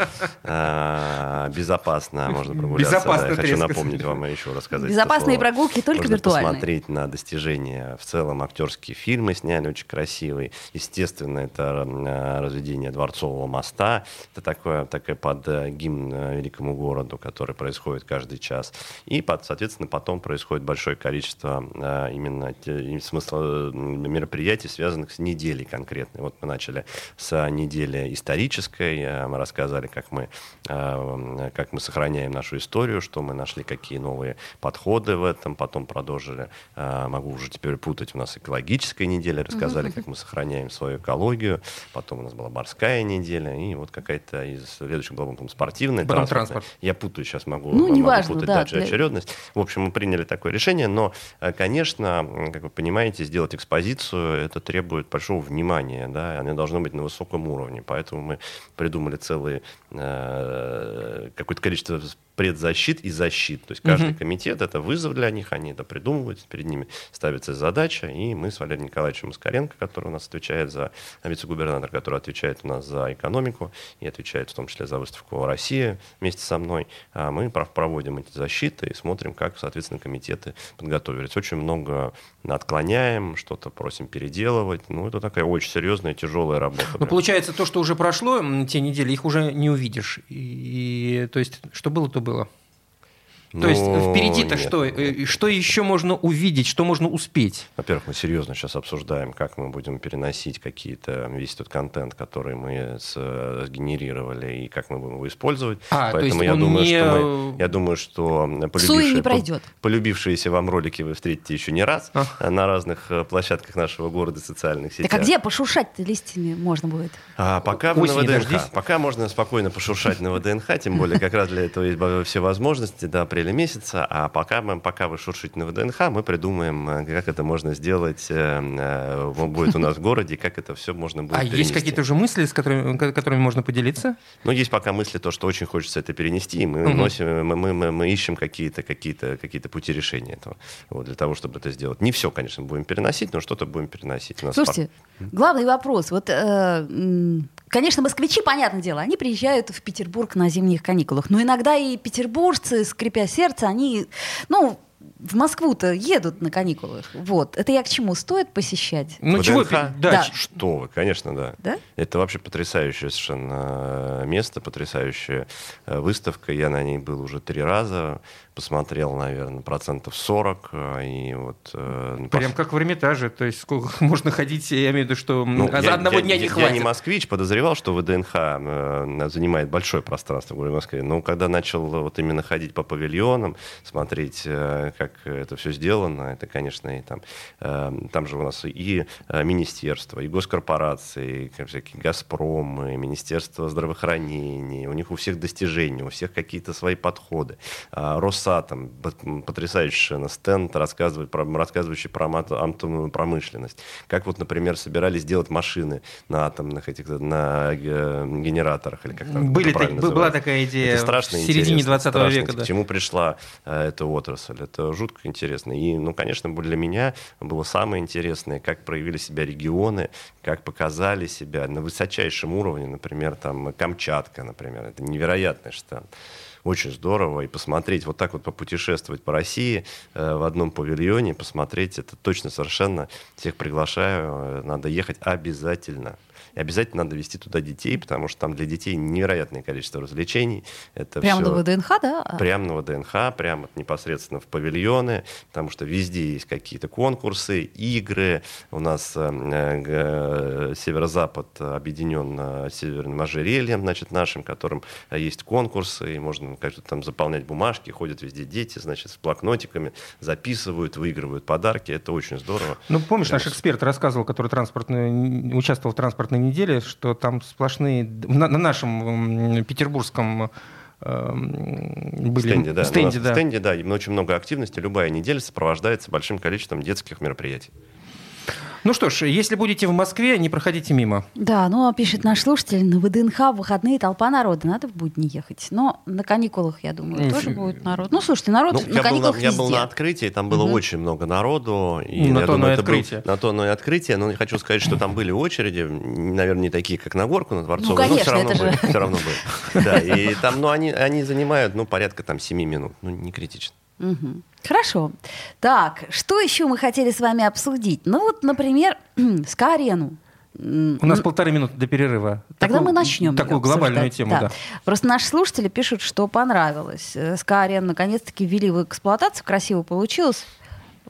А, Безопасно можно [laughs] прогуляться. Безопасно да. Я хочу напомнить вам еще рассказать. Безопасные прогулки только виртуальные. посмотреть на достижения. В целом актерские фильмы сняли очень красивые. Естественно, это э, разведение Дворцового моста. Это такое, такое под э, гимн э, великому городу, который происходит каждый час. И, под, соответственно, потом происходит большое количество именно смысла мероприятий, связанных с неделей конкретной. Вот мы начали с недели исторической. Мы рассказали, как мы, как мы сохраняем нашу историю, что мы нашли, какие новые подходы в этом. Потом продолжили могу уже теперь путать, у нас экологическая неделя, рассказали, как мы сохраняем свою экологию, потом у нас была морская неделя, и вот какая-то из следующих была потом спортивная, Потом транспорт. Я путаю сейчас, могу, Ну, могу неважно, путать да, дальше для- очередность. В общем, мы приняли такое решение, но, э, конечно, как вы понимаете, сделать экспозицию, это требует большого внимания, да, оно должно быть на высоком уровне, поэтому мы придумали целый э, какое-то количество предзащит и защит. То есть каждый комитет — это вызов для них, они это придумывают, перед ними ставится задача, и мы с Валерием Николаевичем Москаленко, который у нас отвечает за вице-губернатор, который отвечает у нас за экономику и отвечает в том числе за выставку «Россия» вместе со мной, а мы пров- проводим эти защиты и смотрим, как, соответственно, комитеты подготовились. Очень много отклоняем, что-то просим переделывать. Ну, это такая очень серьезная, тяжелая работа. Ну, прям. получается, то, что уже прошло, те недели, их уже не увидишь. И, то есть, что было, то было. было. То есть, Ну, впереди-то нет. что? Э, Что еще можно увидеть, что можно успеть? Во-первых, мы серьезно сейчас обсуждаем, как мы будем переносить какие-то весь тот контент, который мы э, сгенерировали, и как мы будем его использовать. А, то есть Поэтому я он думаю, не- что мы, я думаю, что Суи не полюбившие- пройдет. полюбившиеся вам ролики вы встретите еще не раз А. э, на разных э, площадках нашего города, социальных сетях. Так а где пошуршать-то листьями можно будет? А пока Осени ВДНХ. дождись. Пока можно спокойно пошуршать на ВДНХ, тем более как раз для этого есть все возможности до апреля месяца. А пока, мы, пока вы шуршите на ВДНХ, мы придумаем, э, как это можно сделать, э, э, будет у нас в городе, как это все можно будет А есть перенести. какие-то уже мысли, с которыми, ко- которыми можно поделиться? Ну, есть пока мысли, то, что очень хочется это перенести, и мы, Мгм. носим, мы, мы, мы- мы ищем какие-то какие какие пути решения этого, вот, для того, чтобы это сделать. Не все, конечно, будем переносить, но что-то будем переносить. У нас Слушайте, главный вопрос. Вот, э, конечно, москвичи, понятное дело, они приезжают в Петербург на зимних каникулах. Но иногда и петербуржцы, скрипя сердце, они, ну, в Москву-то едут на каникулах. Вот. Это я к чему? Стоит посещать? Ну, ВДНХ? чего? пи- Да. Да, Что вы, конечно, да. Да? Это вообще потрясающее совершенно э, место, потрясающая э, выставка. Я на ней был уже три раза, посмотрел, наверное, процентов 40. э, И вот, э, Прям пос- как в Эрмитаже, то есть сколько [laughs] можно ходить, я имею в виду, что Ну, а за я- одного я- дня я- не Я хватит. не москвич, подозревал, что ВДНХ э, занимает большое пространство в городе Москве. Но когда начал вот именно ходить по павильонам, смотреть, э, как это все сделано, это, конечно, и там, э, там же у нас и э, министерство, и госкорпорации, и как всякие «Газпром», и Министерство здравоохранения. У них у всех достижения, у всех какие-то свои подходы. А, Росатом, б- потрясающий совершенно стенд, рассказывает про, рассказывающий про ат- атомную промышленность. Как вот, например, собирались делать машины на атомных этих, на э, генераторах, или как там Были так- была такая идея Это страшно в середине интересно, 20 страшно, века, да. К чему пришла э, эта отрасль? Это жутко интересно. И, ну, конечно, для меня было самое интересное, как проявили себя регионы, как показали себя на высочайшем уровне, например, там Камчатка, например. Это невероятно, что очень здорово. И посмотреть, вот так вот попутешествовать по России э, в одном павильоне, посмотреть, это точно совершенно всех приглашаю. Э, Надо ехать обязательно. И обязательно надо вести туда детей, потому что там для детей невероятное количество развлечений. Это Прямо всё- на ВДНХ, да? Прямо на ВДНХ, прямо непосредственно в павильоны, потому что везде есть какие-то конкурсы, игры. У нас э, э, северо-запад объединен э, северным ожерельем, значит, нашим, которым есть конкурсы, и можно как-то там заполнять бумажки, ходят везде дети, значит, с блокнотиками, записывают, выигрывают подарки. Это очень здорово. Ну, помнишь, наш эксперт рассказывал, который транспортный, участвовал в транспортной неделе, что там сплошные... На, на нашем петербургском эм, были... стенде, да. стенде, У нас да. Стенде, да, очень много активности. Любая неделя сопровождается большим количеством детских мероприятий. Ну что ж, если будете в Москве, не проходите мимо. Да, ну, а пишет наш слушатель, на ВДНХ в выходные толпа народа, надо в будни ехать. Но на каникулах, я думаю, тоже будет народ. Ну, слушайте, народ Ну, на я, был на, каникулах я был на открытии, там было Мгм. очень много народу. И, Ну, на я то думаю, это был- открытие. на то оно и открытие, но я хочу сказать, что там были очереди, наверное, не такие, как на горку на Дворцовой, Ну, конечно, но все равно, это же- были, все равно были. Да, и там, ну, они, они занимают, ну, порядка там 7 минут, ну, не критично. Мгм. Хорошо. Так, что еще мы хотели с вами обсудить? Ну, вот, например, [clears throat] СКА-арену. М, У нас полторы минуты до перерыва. Тогда Такую- мы начнем. Такую глобальную обсуждать. тему, да. Просто наши слушатели пишут, что понравилось. Э, СКА-арену наконец-таки ввели в эксплуатацию, красиво получилось.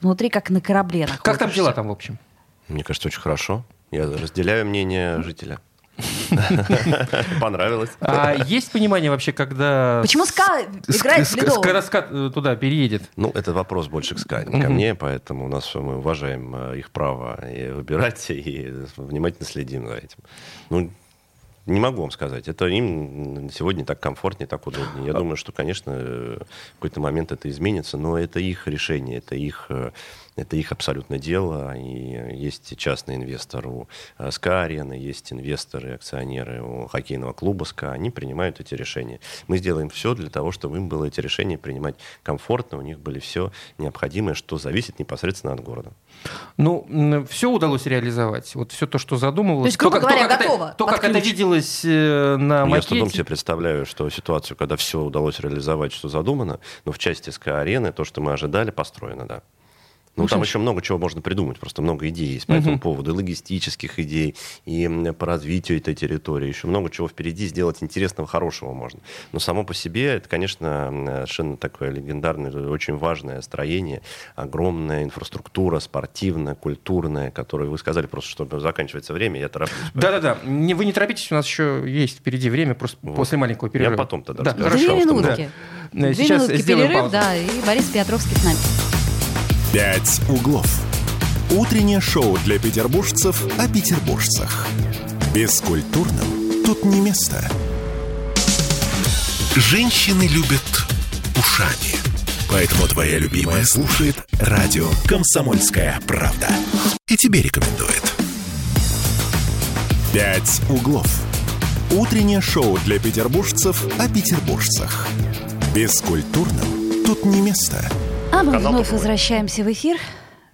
Внутри как на корабле Как там находишься. дела там, в общем? Мне кажется, очень хорошо. Я разделяю мнение жителя. [laughs] Понравилось. А есть понимание вообще, когда... Почему СКА играет в ледовом? Когда СКА туда переедет? Ну, это вопрос больше к СКА, не ко мне, поэтому у нас мы уважаем э, их право и выбирать, и внимательно следим за этим. Ну, не могу вам сказать. Это им сегодня так комфортнее, так удобнее. Я думаю, что, конечно, в какой-то момент это изменится, но это их решение, это их это их абсолютно дело. И есть частный инвестор у э, СКА-арены, есть инвесторы, акционеры у хоккейного клуба СКА. Они принимают эти решения. Мы сделаем все для того, чтобы им было эти решения принимать комфортно, у них были все необходимое, что зависит непосредственно от города. Ну, все удалось реализовать. Вот все то, что задумывалось. То есть, грубо то, говоря, то, как готово. Это, то, как это виделось э, на Я макете. с трудом себе представляю, что ситуацию, когда все удалось реализовать, что задумано, но в части СКА-арены то, что мы ожидали, построено, да. Ну, там еще много чего можно придумать, просто много идей есть по этому поводу, и логистических идей, и по развитию этой территории. Еще много чего впереди сделать интересного, хорошего можно. Но само по себе, это, конечно, совершенно такое легендарное, очень важное строение, огромная инфраструктура спортивная, культурная, которую вы сказали просто, что заканчивается время, я тороплюсь. Да-да-да, не, вы не торопитесь, у нас еще есть впереди время, просто Вот. после маленького перерыва. Я потом тогда Да, расскажу. Две Хорошо, что мы- минутки. Да. Две Сейчас минутки перерыв, паузу. да, и Борис Петровский с нами. «Пять углов». Утреннее шоу для петербуржцев о петербуржцах. Бескультурным тут не место. Женщины любят ушами. Поэтому твоя любимая слушает радио «Комсомольская правда». И тебе рекомендует. «Пять углов». Утреннее шоу для петербуржцев о петербуржцах. Бескультурным тут не место. А мы Канал вновь возвращаемся в эфир.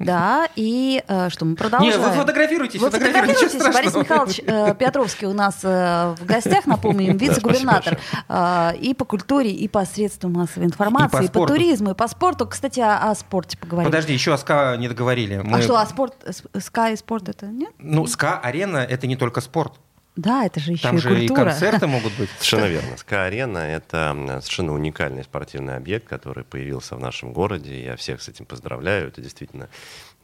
Да, и э, что мы Не, продолжаем. вы фотографируйтесь, Вы фотографируйтесь. Борис. Михайлович э, Петровский у нас э, в гостях, напомним, [laughs] вице-губернатор э, и по культуре, и по средствам массовой информации, И по и по, туризму, и по спорту. Кстати, о, о спорте поговорим. Подожди, еще о СКА не договорили. А Мы- что, а спорт, э, с- СКА и спорт это нет? Ну, СКА-арена — это не только спорт. Да, это же еще Там и же и культура. концерты могут быть. [laughs] Совершенно верно. СКА-арена – это совершенно уникальный спортивный объект, который появился в нашем городе. Я всех с этим поздравляю. Это действительно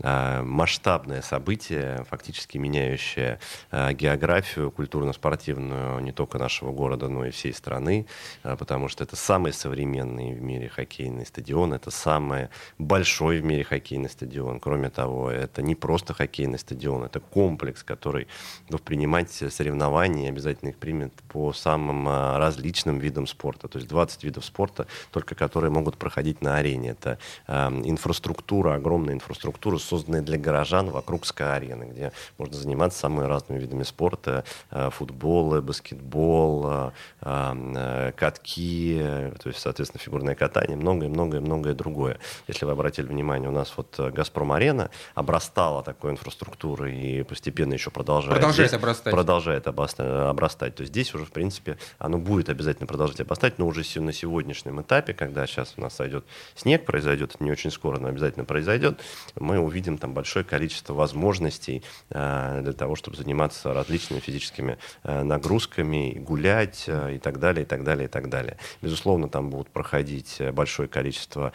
масштабное событие, фактически меняющее а, географию культурно-спортивную не только нашего города, но и всей страны, а, потому что это самый современный в мире хоккейный стадион, это самый большой в мире хоккейный стадион. Кроме того, это не просто хоккейный стадион, это комплекс, который готов принимать соревнования, обязательно их примет по самым различным видам спорта. То есть 20 видов спорта, только которые могут проходить на арене. Это а, инфраструктура, огромная инфраструктура, созданная для горожан вокруг СКА-арены, где можно заниматься самыми разными видами спорта. а, футбол, баскетбол, а, а, катки, э, то есть, соответственно, фигурное катание, многое-многое-многое другое. Если вы обратили внимание, у нас вот э, «Газпром-арена» обрастала такой инфраструктурой и постепенно еще продолжает. Продолжает здесь- обрастать. Продолжает обрастать. То есть здесь уже, в принципе, оно будет обязательно продолжать обрастать, но уже на сегодняшнем этапе, когда сейчас у нас сойдет снег, произойдет, не очень скоро, но обязательно произойдет, мы увидим там большое количество возможностей э, для того, чтобы заниматься различными физическими э, нагрузками, гулять э, и так далее, и так далее, и так далее. Безусловно, там будут проходить большое количество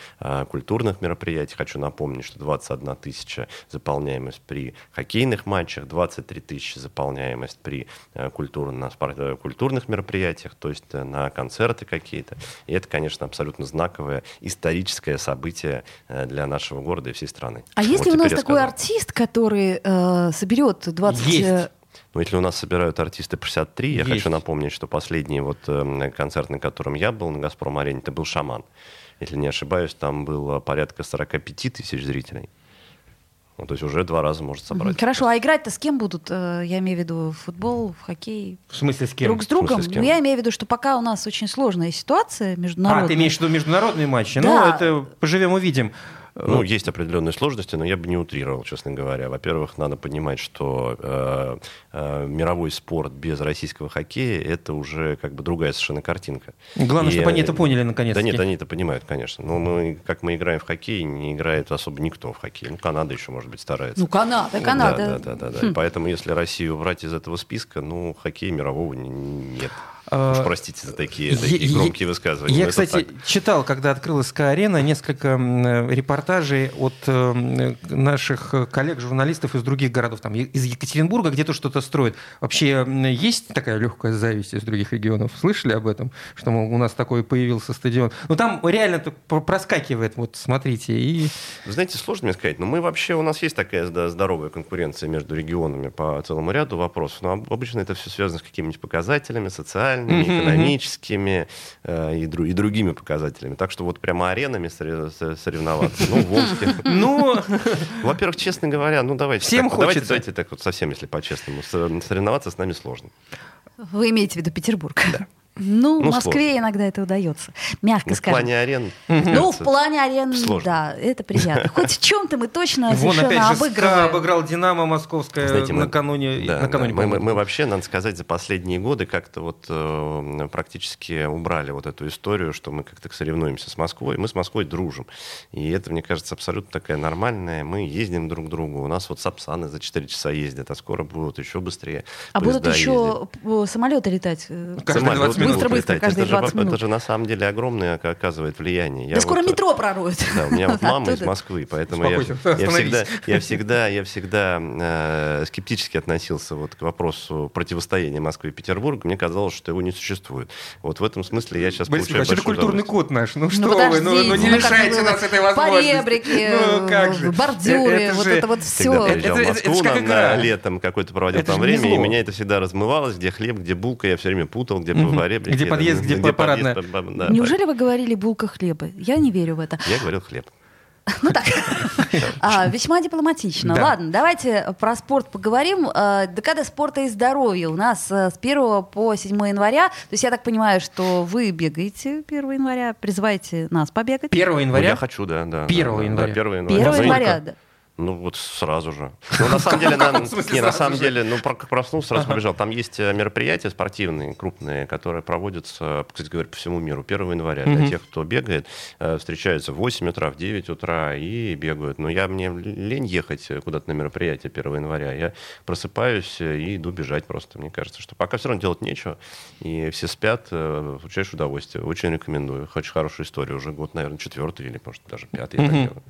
культурных мероприятий. Хочу напомнить, что 21 тысяча заполняемость при хоккейных матчах, 23 тысячи заполняемость при культурных мероприятиях, то есть на концерты какие-то. И это, конечно, абсолютно знаковое историческое событие для нашего города и всей страны. А если у нас я такой сказал. артист, который э, соберет 20... Есть. э, Ну, если у нас собирают артисты 63, я Есть. хочу напомнить, что последний вот э, концерт, на котором я был на «Газпром-арене», это был «Шаман». Если не ошибаюсь, там было порядка 45 тысяч зрителей. Ну, то есть уже два раза может собрать. Хорошо, а играть-то с кем будут? Э, Я имею в виду в футбол, в хоккей? В смысле, с кем? Друг с другом? Смысле, с кем? Ну, я имею в виду, что пока у нас очень сложная ситуация А, международная. ты имеешь в виду международные матчи? Да. Ну, это поживем увидим. Ну, есть определенные сложности, но я бы не утрировал, честно говоря. Во-первых, надо понимать, что э, э, мировой спорт без российского хоккея это уже как бы другая совершенно картинка. Главное, И, чтобы они это поняли наконец-таки. Да нет, они это понимают, конечно. Но мы, как мы играем в хоккей, не играет особо никто в хоккей. Ну, Канада еще, может быть, старается. Ну, Канада, Да, Канада. Да, да, да, да. И Поэтому, если Россию убрать из этого списка, ну, хоккея мирового не- нет. Уж простите за такие, такие громкие высказывания. Я, кстати, так. читал, когда открылась СКА-арена, несколько репортажей от э, наших коллег-журналистов из других городов, там, из Екатеринбурга где-то что-то строят. Вообще есть такая легкая зависть из других регионов? Слышали об этом? Что мол, у нас такой появился стадион. Ну, там реально проскакивает, вот смотрите. И... Вы знаете, сложно мне сказать, но мы вообще, у нас есть такая здоровая конкуренция между регионами по целому ряду вопросов, но обычно это все связано с какими-нибудь показателями, социальными, экономическими э, и, и другими показателями. Так что вот прямо аренами соревноваться, ну, в Омске. [laughs] Ну, во-первых, честно говоря, ну давайте. Всем хочется. Давайте, давайте так вот совсем, если по-честному, соревноваться с нами сложно. Вы имеете в виду Петербург? Да. Ну, ну, в Москве сложно. иногда это удается. Мягко ну, скажем. В плане арен. Ну, в плане арен, сложно. да, это приятно. Хоть в чем-то мы точно Вон опять же СКА обыграл Динамо Московское Знаете, мы, накануне. Да, накануне да, мы, мы вообще, надо сказать, за последние годы как-то вот э, практически убрали вот эту историю, что мы как-то соревнуемся с Москвой. Мы с Москвой дружим. И это, мне кажется, абсолютно такая нормальная. Мы ездим друг к другу. У нас вот Сапсаны за 4 часа ездят, а скоро будут еще быстрее. А будут еще ездят. самолеты летать? Э, каждые 20 минут. Быстро-быстро, каждые 20 же, минут. Это же на самом деле огромное оказывает влияние. Я да вот, скоро метро пророют. Да, у меня [laughs] вот мама из Москвы, поэтому я, я всегда, я всегда, я всегда э, скептически относился вот к вопросу противостояния Москвы и Петербурга. Мне казалось, что его не существует. Вот в этом смысле я сейчас Борис получаю Это культурный код наш. Ну, ну что вы, ну, ну не лишайте нас этой возможности. Поребрики, [laughs] ну, как же. бордюры, это вот же... это вот все. Приезжал в Москву это, это, на, на летом какой-то проводил это там время, и меня это всегда размывалось, где хлеб, где булка, я все время путал, где угу. Поребрики. Где подъезд, где, где парадная. Да, Неужели вы говорили булка хлеба? Я не верю в это. Я говорил хлеб. [laughs] Ну так, [laughs] а, весьма дипломатично. Да. Ладно, давайте про спорт поговорим. А, Декада спорта и здоровья у нас э, с 1 по 7 января. То есть я так понимаю, что вы бегаете 1 января, призываете нас побегать. 1 января? Ну, я хочу, да. да 1 января. Да, 1 января. 1 января, да. Ну вот сразу же. [laughs] Ну на самом деле, на, не, на самом деле, ну как проснулся, сразу побежал. Там есть э, мероприятия спортивные, крупные, которые проводятся, кстати говоря, по всему миру 1 января. Для тех, кто бегает, э, встречаются в 8 утра, в 9 утра и бегают. Но я мне лень ехать куда-то на мероприятие 1 января. Я просыпаюсь и иду бежать просто. Мне кажется, что пока все равно делать нечего, и все спят, получаешь э, удовольствие. Очень рекомендую. Очень хорошая история. Уже год, наверное, четвертый или, может, даже пятый. Делаю.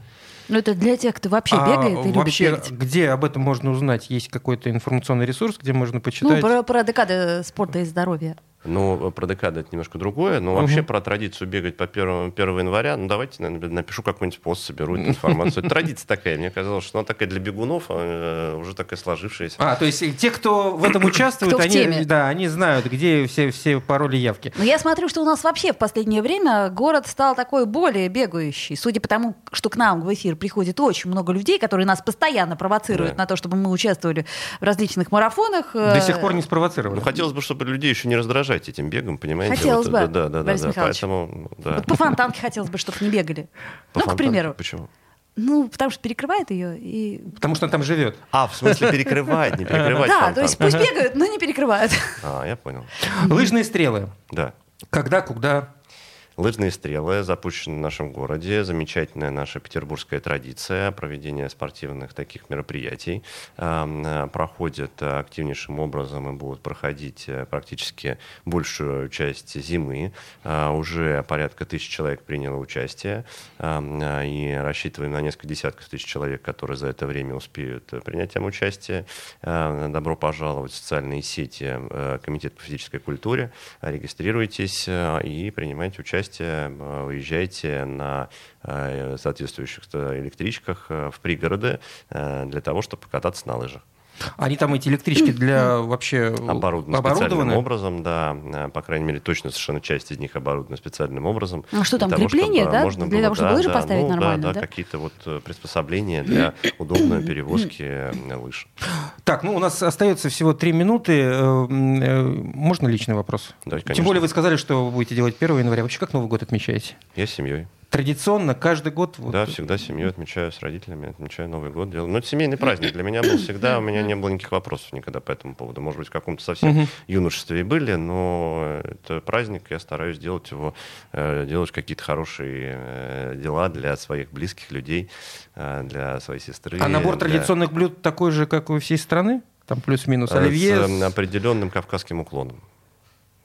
Ну, это для тех, кто вообще а бегает и вообще, любит бегать. где об этом можно узнать? Есть какой-то информационный ресурс, где можно почитать? Ну, про, про декады спорта и здоровья. Ну, про декады это немножко другое. Но угу. вообще про традицию бегать по 1, 1 января, ну, давайте наверное, напишу какой-нибудь пост, соберу эту информацию. Это традиция такая. Мне казалось, что она такая для бегунов, а, уже такая сложившаяся. А, то есть те, кто в этом участвуют, они, да, они знают, где все, все пароли явки. Но я смотрю, что у нас вообще в последнее время город стал такой более бегающий. Судя по тому, что к нам в эфир приходит очень много людей, которые нас постоянно провоцируют да. на то, чтобы мы участвовали в различных марафонах. До сих пор не спровоцировали. Ну, хотелось бы, чтобы людей еще не раздражать этим бегом, понимаете? Хотелось вот, бы, да, да, Борис да, Михайлович. Поэтому, да. Вот по фонтанке хотелось бы, чтобы не бегали. По ну, к примеру. Почему? Ну, потому что перекрывает ее и... Потому что она там живет. А, в смысле перекрывает, не перекрывать Да, то есть пусть бегают, но не перекрывают. А, я понял. Лыжные стрелы. Да. Когда, куда? Лыжные стрелы запущены в нашем городе. Замечательная наша петербургская традиция проведения спортивных таких мероприятий. Э, проходят активнейшим образом и будут проходить э, практически большую часть зимы. Э, уже порядка тысяч человек приняло участие. И рассчитываем на несколько десятков тысяч человек, которые за это время успеют принять там участие. Добро пожаловать в социальные сети Комитет по физической культуре. Регистрируйтесь и принимайте участие участие, уезжайте на э, соответствующих электричках э, в пригороды э, для того, чтобы покататься на лыжах. Они там эти электрички для вообще оборудованы, специальным образом, да, по крайней мере, точно совершенно часть из них оборудована специальным образом. А что там, крепление, да? Можно для было, того, чтобы да, лыжи да, поставить ну, нормально, да? Да, да, какие-то вот приспособления для [clears throat] удобной перевозки лыж. Так, ну у нас остается всего три минуты. Можно личный вопрос? Да, Тем более вы сказали, что вы будете делать 1 января. Вообще как Новый год отмечаете? Я с семьей традиционно каждый год... Вот... Да, всегда семью отмечаю с родителями, отмечаю Новый год. Делаю. Но это семейный праздник. Для меня был всегда, у меня не было никаких вопросов никогда по этому поводу. Может быть, в каком-то совсем юношестве и были, но это праздник, я стараюсь делать его, э, делать какие-то хорошие э, дела для своих близких людей, э, для своей сестры. А набор для... традиционных блюд такой же, как у всей страны? Там плюс-минус оливье? С определенным кавказским уклоном.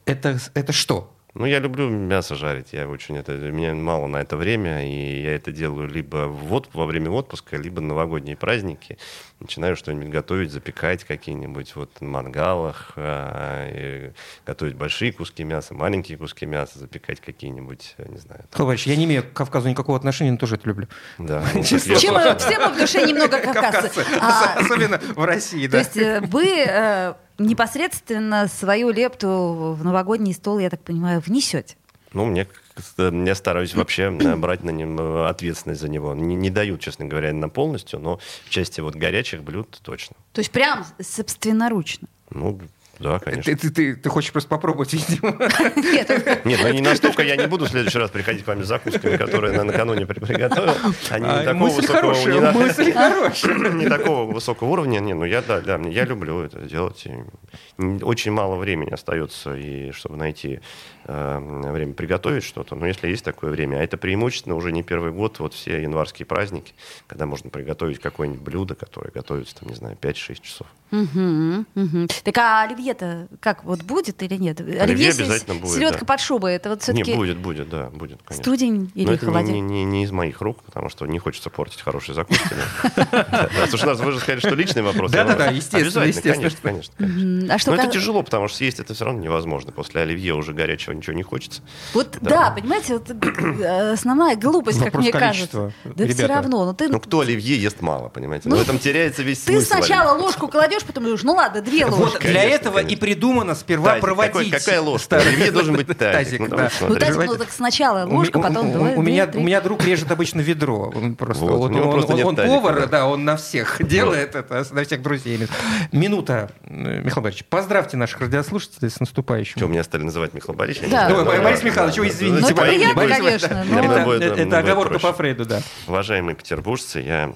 Это, это что? Ну, я люблю мясо жарить. Я очень это, у меня мало на это время, и я это делаю либо вот во время отпуска, либо на новогодние праздники. Начинаю что-нибудь готовить, запекать какие-нибудь вот на мангалах, а, готовить большие куски мяса, маленькие куски мяса, запекать какие-нибудь, не знаю. Товарищ, я не имею к Кавказу никакого отношения, но тоже это люблю. Да. [laughs] Чем, все в душе немного кавказцы. А, Особенно в России, да. То есть э, вы э, непосредственно свою лепту в новогодний стол, я так понимаю, внесете? Ну, мне я стараюсь вообще [clears throat] брать на нем э, ответственность за него. Не, не дают, честно говоря, на полностью, но в части вот горячих блюд точно. То есть прям собственноручно? Ну, да, конечно. Ты, ты, ты, ты хочешь просто попробовать, [laughs] видимо. Нет, Нет, ну не настолько я не буду в следующий раз приходить к вам с закусками, которые я накануне приготовил. Они не а, такого высокого [laughs] [laughs] не такого высокого уровня. Не, ну я да, да, я люблю это делать. Очень мало времени остается, и чтобы найти э, время приготовить что-то. Но если есть такое время, а это преимущественно уже не первый год, вот все январские праздники, когда можно приготовить какое-нибудь блюдо, которое готовится, там, не знаю, 5-6 часов. Угу, угу. Так а оливье-то как, вот будет или нет? Оливье, оливье обязательно будет, Селедка да. под шубой, это вот все-таки... Не, будет, будет, да, будет, конечно. Студень или Но это холодильник? Не, не, не из моих рук, потому что не хочется портить хорошие закуски. Слушай, [laughs] нас вы же сказали, что личный вопрос. Да-да-да, естественно, естественно. Конечно, конечно. А Но это тяжело, потому что съесть это все равно невозможно. После оливье уже горячего ничего не хочется. Вот да, понимаете, вот э, основная глупость, как мне кажется. Да все равно. Ну кто оливье ест мало, понимаете? В этом теряется весь смысл. Ты сначала ложку кладешь, потом думаешь, ну ладно, две ложки. Вот для этого и придумано сперва проводить. Какая ложка? Оливье должен быть [laughs] тазик. Ну тазик, ну так сначала ложка, потом У меня у меня друг режет обычно ведро. Он просто он повар, да, он на всех делает это, на всех друзей. Минута, Михаил Борисович, поздравьте наших радиослушателей с наступающим. Что, меня стали называть Михаил Борисович? Да. Борис Михайлович, вы извините. Ну, это приятно, конечно. Это оговорка по Фрейду, да. Уважаемые петербуржцы, я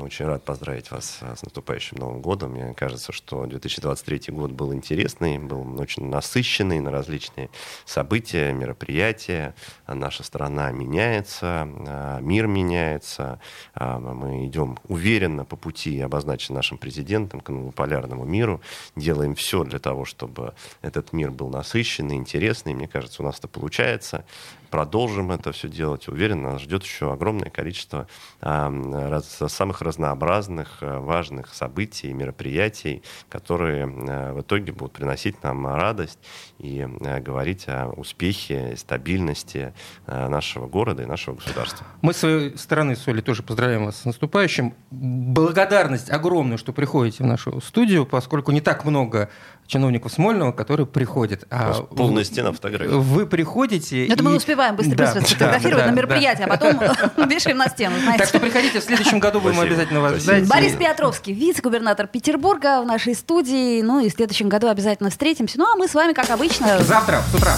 очень рад поздравить вас с наступающим Новым годом. Мне кажется, что 2023 год был интересный, был очень насыщенный на различные события, мероприятия. Наша страна меняется, а, мир меняется. А, мы идем уверенно по пути, обозначенным нашим президентом, к полярному миру. Делаем все для того, чтобы этот мир был насыщенный, интересный. Мне кажется, у нас это получается продолжим это все делать. Уверен, нас ждет еще огромное количество э, раз, самых разнообразных, э, важных событий, мероприятий, которые э, в итоге будут приносить нам радость и э, говорить о успехе, стабильности э, нашего города и нашего государства. Мы с своей стороны, Соли, тоже поздравляем вас с наступающим. Благодарность огромную, что приходите в нашу студию, поскольку не так много чиновников Смольного, которые приходят. А полная стена фотографий. Вы приходите... Это и... мы успеваем быстро-быстро да, сфотографировать да, на мероприятие, да. а потом [laughs] вешаем на стену. Знаете. Так что приходите, в следующем году будем обязательно вас ждать. Борис Петровский, вице-губернатор Петербурга в нашей студии. Ну и в следующем году обязательно встретимся. Ну а мы с вами, как обычно... Завтра, с утра.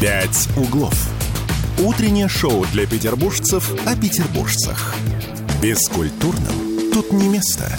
«Пять углов». Утреннее шоу для петербуржцев о петербуржцах. Бескультурным тут не место.